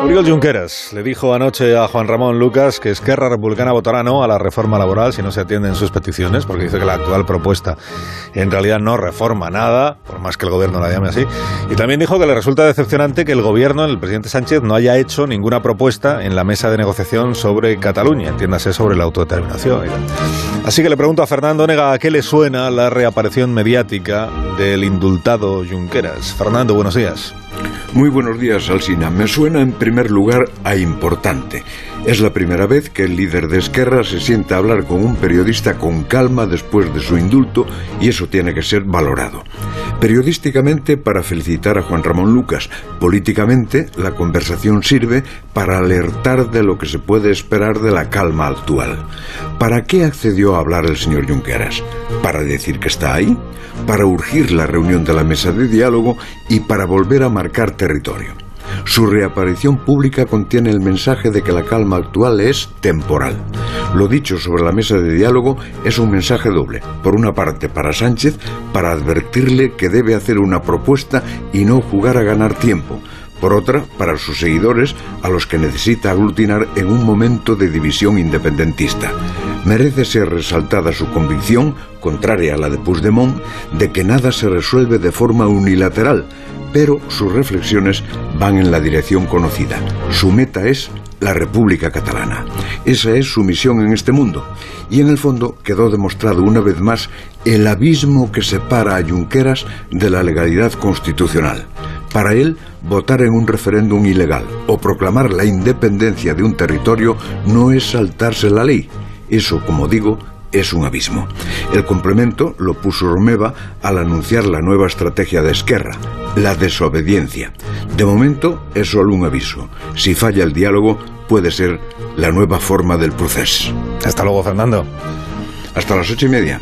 Oriol Junqueras le dijo anoche a Juan Ramón Lucas que Esquerra Republicana votará no a la reforma laboral si no se atienden sus peticiones, porque dice que la actual propuesta en realidad no reforma nada, por más que el gobierno la llame así. Y también dijo que le resulta decepcionante que el gobierno, el presidente Sánchez, no haya hecho ninguna propuesta en la mesa de negociación sobre Cataluña, entiéndase sobre la autodeterminación. Así que le pregunto a Fernando Nega a qué le suena la reaparición mediática del indultado Junqueras. Fernando, buenos días. Muy buenos días, Alsina. Me suena en primer lugar a importante. Es la primera vez que el líder de Esquerra se sienta a hablar con un periodista con calma después de su indulto y eso tiene que ser valorado. Periodísticamente para felicitar a Juan Ramón Lucas, políticamente la conversación sirve para alertar de lo que se puede esperar de la calma actual. ¿Para qué accedió a hablar el señor Junqueras? ¿Para decir que está ahí? ¿Para urgir la reunión de la mesa de diálogo y para volver a marcar territorio? Su reaparición pública contiene el mensaje de que la calma actual es temporal. Lo dicho sobre la mesa de diálogo es un mensaje doble. Por una parte, para Sánchez, para advertirle que debe hacer una propuesta y no jugar a ganar tiempo. Por otra, para sus seguidores, a los que necesita aglutinar en un momento de división independentista. Merece ser resaltada su convicción, contraria a la de Puigdemont, de que nada se resuelve de forma unilateral, pero sus reflexiones van en la dirección conocida. Su meta es la República Catalana. Esa es su misión en este mundo. Y en el fondo quedó demostrado una vez más el abismo que separa a Junqueras de la legalidad constitucional. Para él, votar en un referéndum ilegal o proclamar la independencia de un territorio no es saltarse la ley. Eso, como digo, es un abismo. El complemento lo puso Romeva al anunciar la nueva estrategia de Esquerra, la desobediencia. De momento es solo un aviso. Si falla el diálogo, puede ser la nueva forma del proceso. Hasta luego, Fernando. Hasta las ocho y media.